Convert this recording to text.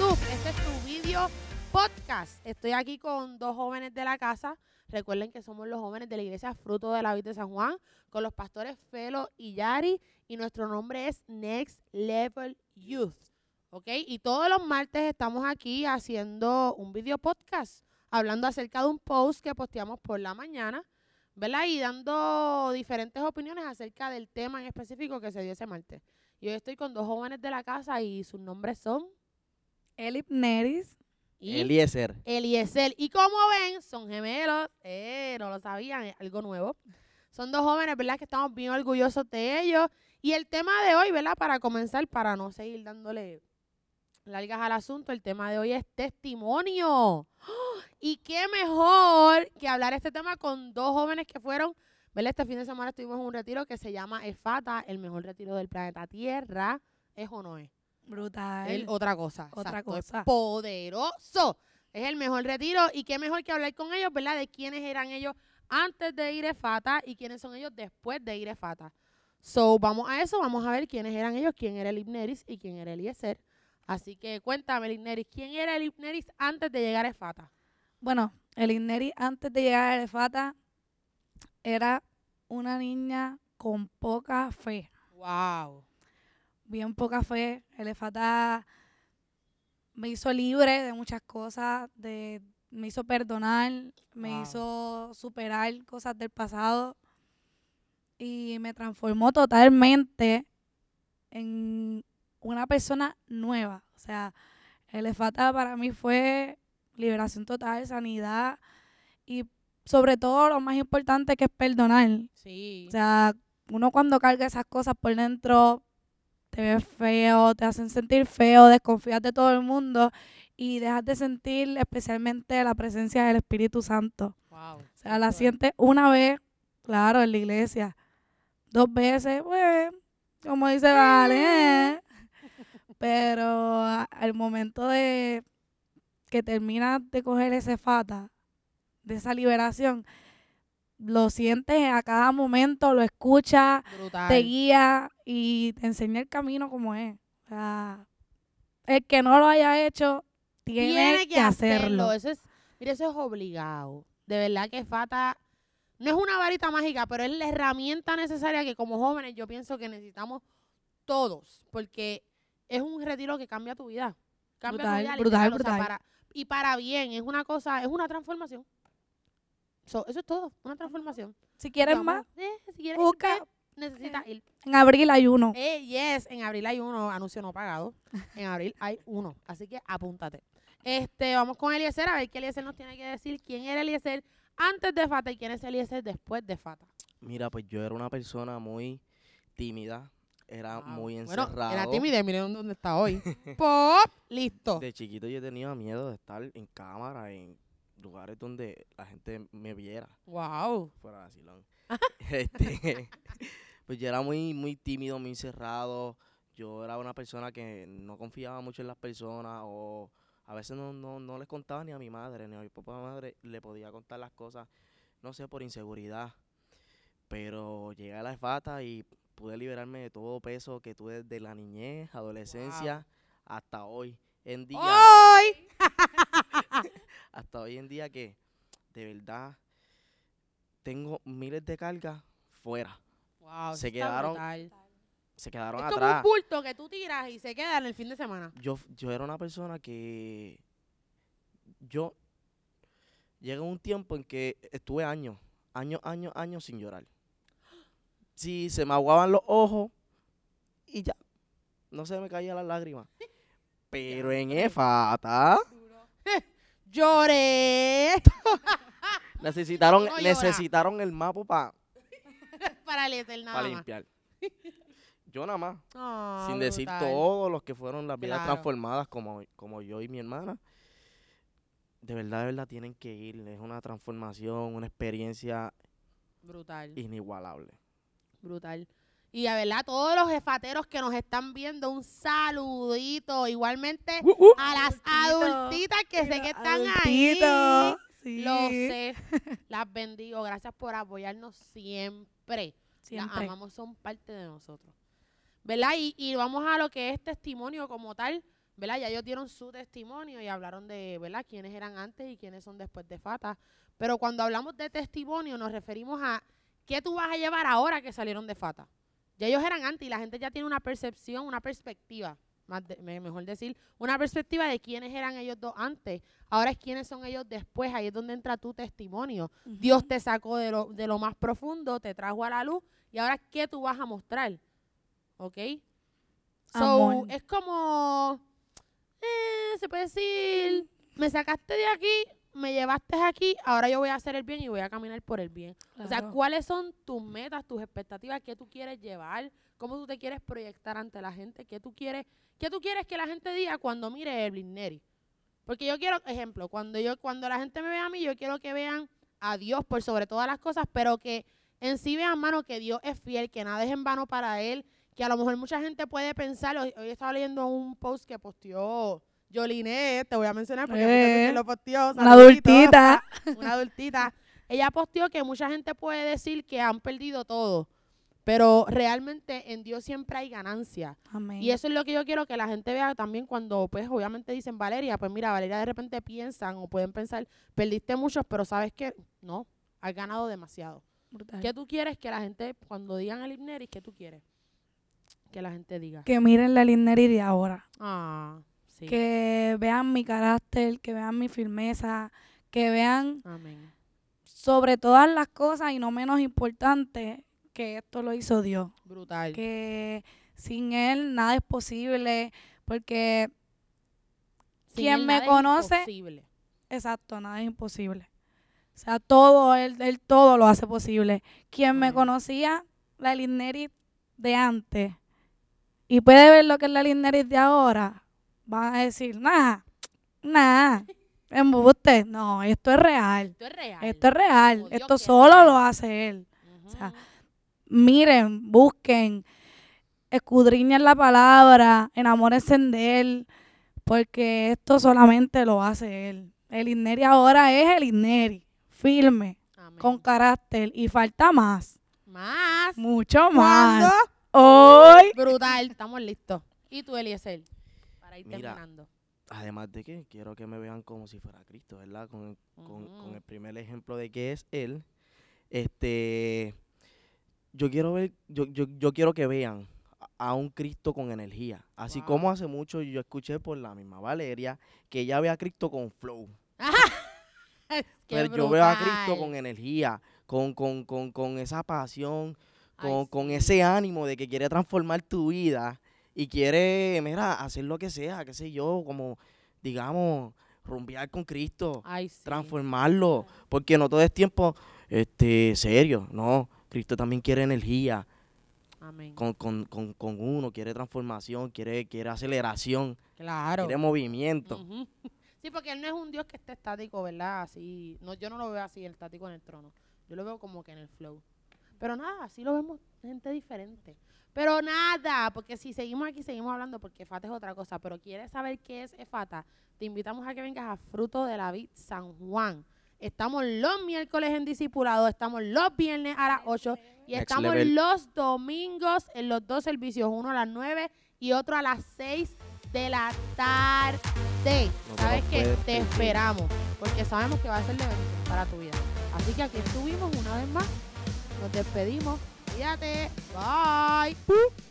YouTube. Este es tu video podcast. Estoy aquí con dos jóvenes de la casa. Recuerden que somos los jóvenes de la iglesia Fruto de la Vida de San Juan, con los pastores Felo y Yari, y nuestro nombre es Next Level Youth. ¿Ok? Y todos los martes estamos aquí haciendo un video podcast, hablando acerca de un post que posteamos por la mañana, ¿verdad? Y dando diferentes opiniones acerca del tema en específico que se dio ese martes. Y hoy estoy con dos jóvenes de la casa y sus nombres son Elip Neris. y Eliezer. Eliezer. Y como ven, son gemelos. Eh, no lo sabían, es algo nuevo. Son dos jóvenes, ¿verdad? Que estamos bien orgullosos de ellos. Y el tema de hoy, ¿verdad? Para comenzar, para no seguir dándole largas al asunto, el tema de hoy es testimonio. ¡Oh! Y qué mejor que hablar este tema con dos jóvenes que fueron, ¿verdad? Este fin de semana estuvimos en un retiro que se llama EFATA, el mejor retiro del planeta Tierra. ¿Es o no es? Brutal. Es otra cosa. Otra exacto, es cosa. poderoso. Es el mejor retiro. Y qué mejor que hablar con ellos, ¿verdad? De quiénes eran ellos antes de ir a Fata y quiénes son ellos después de ir a Fata. So, vamos a eso, vamos a ver quiénes eran ellos, quién era el Ibneris y quién era Eliezer. Así que cuéntame, Ibneris, ¿quién era el Ibneris antes de llegar a Fata? Bueno, el Inneri antes de llegar a Elefata era una niña con poca fe. Wow. Bien poca fe. Elefata me hizo libre de muchas cosas, de, me hizo perdonar, me Wow. hizo superar cosas del pasado y me transformó totalmente en una persona nueva. O sea, Elefata para mí fue liberación total, sanidad y sobre todo lo más importante que es perdonar. Sí. O sea, uno cuando carga esas cosas por dentro te ves feo, te hacen sentir feo, desconfías de todo el mundo y dejas de sentir especialmente la presencia del Espíritu Santo. wow. O sea, la sientes una vez, claro, en la iglesia. Dos veces, pues, como dice Vale, ¿eh? Pero al momento de que terminas de coger ese fata, de esa liberación, lo sientes a cada momento, lo escuchas, Brutal. te guía y te enseña el camino como es. O sea, el que no lo haya hecho, tiene, que, hacerlo. Eso es, mire, eso es obligado. De verdad que Fata no es una varita mágica, pero es la herramienta necesaria que como jóvenes yo pienso que necesitamos todos, porque es un retiro que cambia tu vida. Cambia Brutal, tu vida brutal, literal, o sea, brutal. para- y para bien, es una cosa, es una transformación. So, eso es todo, una transformación. Si quieres Vamos, más, eh, si quieres, busca. eh, necesitas ir. en abril hay uno. Eh, yes, en abril hay uno, anuncio no pagado. En abril hay uno, así que apúntate. Este, vamos con Eliezer a ver qué Eliezer nos tiene que decir. ¿Quién era Eliezer antes de Fata y quién es Eliezer después de Fata? Mira, pues yo era una persona muy tímida. Era Wow. muy Bueno, encerrado. era tímida, y miren dónde está hoy. Pop, listo. De chiquito yo tenía miedo de estar en cámara, en lugares donde la gente me viera. Wow. Fuera vacilón. este, pues yo era muy, muy tímido, muy cerrado. Yo era una persona que no confiaba mucho en las personas o a veces no, no, no les contaba ni a mi madre, ni a mi papá madre le podía contar las cosas, no sé, por inseguridad. Pero llegué a la EFATA y pude liberarme de todo peso que tuve desde la niñez, adolescencia, hasta hoy en día. ¡Hoy! Hasta hoy en día que de verdad tengo miles de cargas fuera. Wow, Se quedaron brutal. Se quedaron Es como un bulto que tú tiras y se queda en el fin de semana. Yo, yo era una persona que yo llegó un tiempo en que estuve años, años, años, años sin llorar. Sí, se me aguaban los ojos y ya, no se me caían las lágrimas. Pero en EFATA Lloré necesitaron, No necesitaron el mapa para para nada limpiar. Yo nada más. Ah, sin decir todos los que fueron las vidas Claro. transformadas como, como yo y mi hermana. De verdad, de verdad tienen que ir. Es una transformación, una experiencia Brutal. inigualable. Brutal. Y a verdad, todos los jefateros que nos están viendo, un saludito. Igualmente a las adultitas que sé que están Adultito, ahí. sí. Lo sé. Las bendigo. Gracias por apoyarnos siempre. Las Siempre. amamos, son parte de nosotros. ¿Verdad? Y, y vamos a lo que es testimonio como tal. ¿verdad? Ya ellos dieron su testimonio y hablaron de, ¿verdad? Quiénes eran antes y quiénes son después de Fata. Pero cuando hablamos de testimonio nos referimos a qué tú vas a llevar ahora que salieron de Fata. Ya ellos eran antes y la gente ya tiene una percepción, una perspectiva, más de- me- mejor decir, una perspectiva de quiénes eran ellos dos antes. Ahora es quiénes son ellos después. Ahí es donde entra tu testimonio. Dios te sacó de lo, de lo más profundo, te trajo a la luz y ahora qué tú vas a mostrar. ¿Ok? So, Amor. es como, eh, se puede decir, me sacaste de aquí, me llevaste aquí, ahora yo voy a hacer el bien y voy a caminar por el bien. O sea. ¿cuáles son tus metas, tus expectativas? ¿Qué tú quieres llevar? ¿Cómo tú te quieres proyectar ante la gente? ¿Qué tú quieres, qué tú quieres que la gente diga cuando mire Evelyn Neri? Porque yo quiero, ejemplo, cuando yo cuando la gente me vea a mí, yo quiero que vean a Dios por sobre todas las cosas, pero que en sí vean, mano, que Dios es fiel, que nada es en vano para Él, que a lo mejor mucha gente puede pensar, hoy, hoy estaba leyendo un post que posteó Jolinet, te voy a mencionar porque Eh, lo posteó, Una adultita. una adultita, ella posteó que mucha gente puede decir que han perdido todo, pero realmente en Dios siempre hay ganancia. Amén. Y eso es lo que yo quiero que la gente vea también cuando, pues, obviamente dicen Valeria, pues mira, Valeria de repente piensan o pueden pensar, perdiste muchos, pero sabes que no, has ganado demasiado. Brutal. ¿Qué tú quieres que la gente, cuando digan el Ibneris, qué tú quieres? Que la gente diga. Que miren la Linneri de ahora. Ah, sí. Que vean mi carácter, que vean mi firmeza, que vean Amén. sobre todas las cosas y no menos importante que esto lo hizo Dios. Brutal. Que sin Él nada es posible, porque, Sin quien él me nada es conoce- imposible. exacto, nada es imposible. O sea, todo, Él, él todo lo hace posible. Quien me conocía, la Linneri de antes, y puede ver lo que es la Linneri de ahora, van a decir, nada, nada, embuste. No, esto es real. Esto es real. Esto es real. Esto solo lo hace Él. Ujú. sea, miren, busquen, escudriñen la palabra, enamórense de él, porque esto solamente lo hace él. El Inneri ahora es el Inneri, firme, Amén. con carácter, y falta más, Más. mucho más. ¿Cuándo? Hoy, Brutal, estamos listos. ¿Y tú, Eliezer? Para ir Mira, terminando. Además de que quiero que me vean como si fuera Cristo, ¿verdad? Con, el- con, con Ujú. el primer ejemplo de que es Él. Este, yo quiero ver, yo, yo, yo quiero que vean a- un Cristo con energía. Así Wow. como hace mucho yo escuché por la misma Valeria que ella ve a Cristo con flow. Pero yo veo a. Cristo con energía, con, con, con, con esa pasión, Ay, con, con ese ánimo de que quiere transformar tu vida y quiere, mira, hacer lo que sea, qué sé yo, como, digamos, rumbear con Cristo, Ay, sí. transformarlo, porque no todo es tiempo, este, serio, no, Cristo también quiere energía Amén. con, con, con, con uno, quiere transformación, quiere, quiere aceleración, Claro. quiere movimiento. Sí, porque él no es un Dios que esté estático, ¿verdad? Así, no, yo no lo veo así, el estático en el trono. Yo lo veo como que en el flow. Pero nada, así lo vemos gente diferente. Pero nada, porque si seguimos aquí, seguimos hablando, porque Efata es otra cosa. Pero quieres saber qué es Efata, te invitamos a que vengas a Fruto de la Vid San Juan. Estamos los miércoles en Discipulado, estamos los viernes a las 8 y Next estamos level. los domingos en los dos servicios, uno a las 9 y otro a las 6 de la tarde. No ¿Sabes qué? Te esperamos, porque sabemos que va a ser de bendición para tu vida. Así que aquí estuvimos una vez más. Nos despedimos. やで。バイ。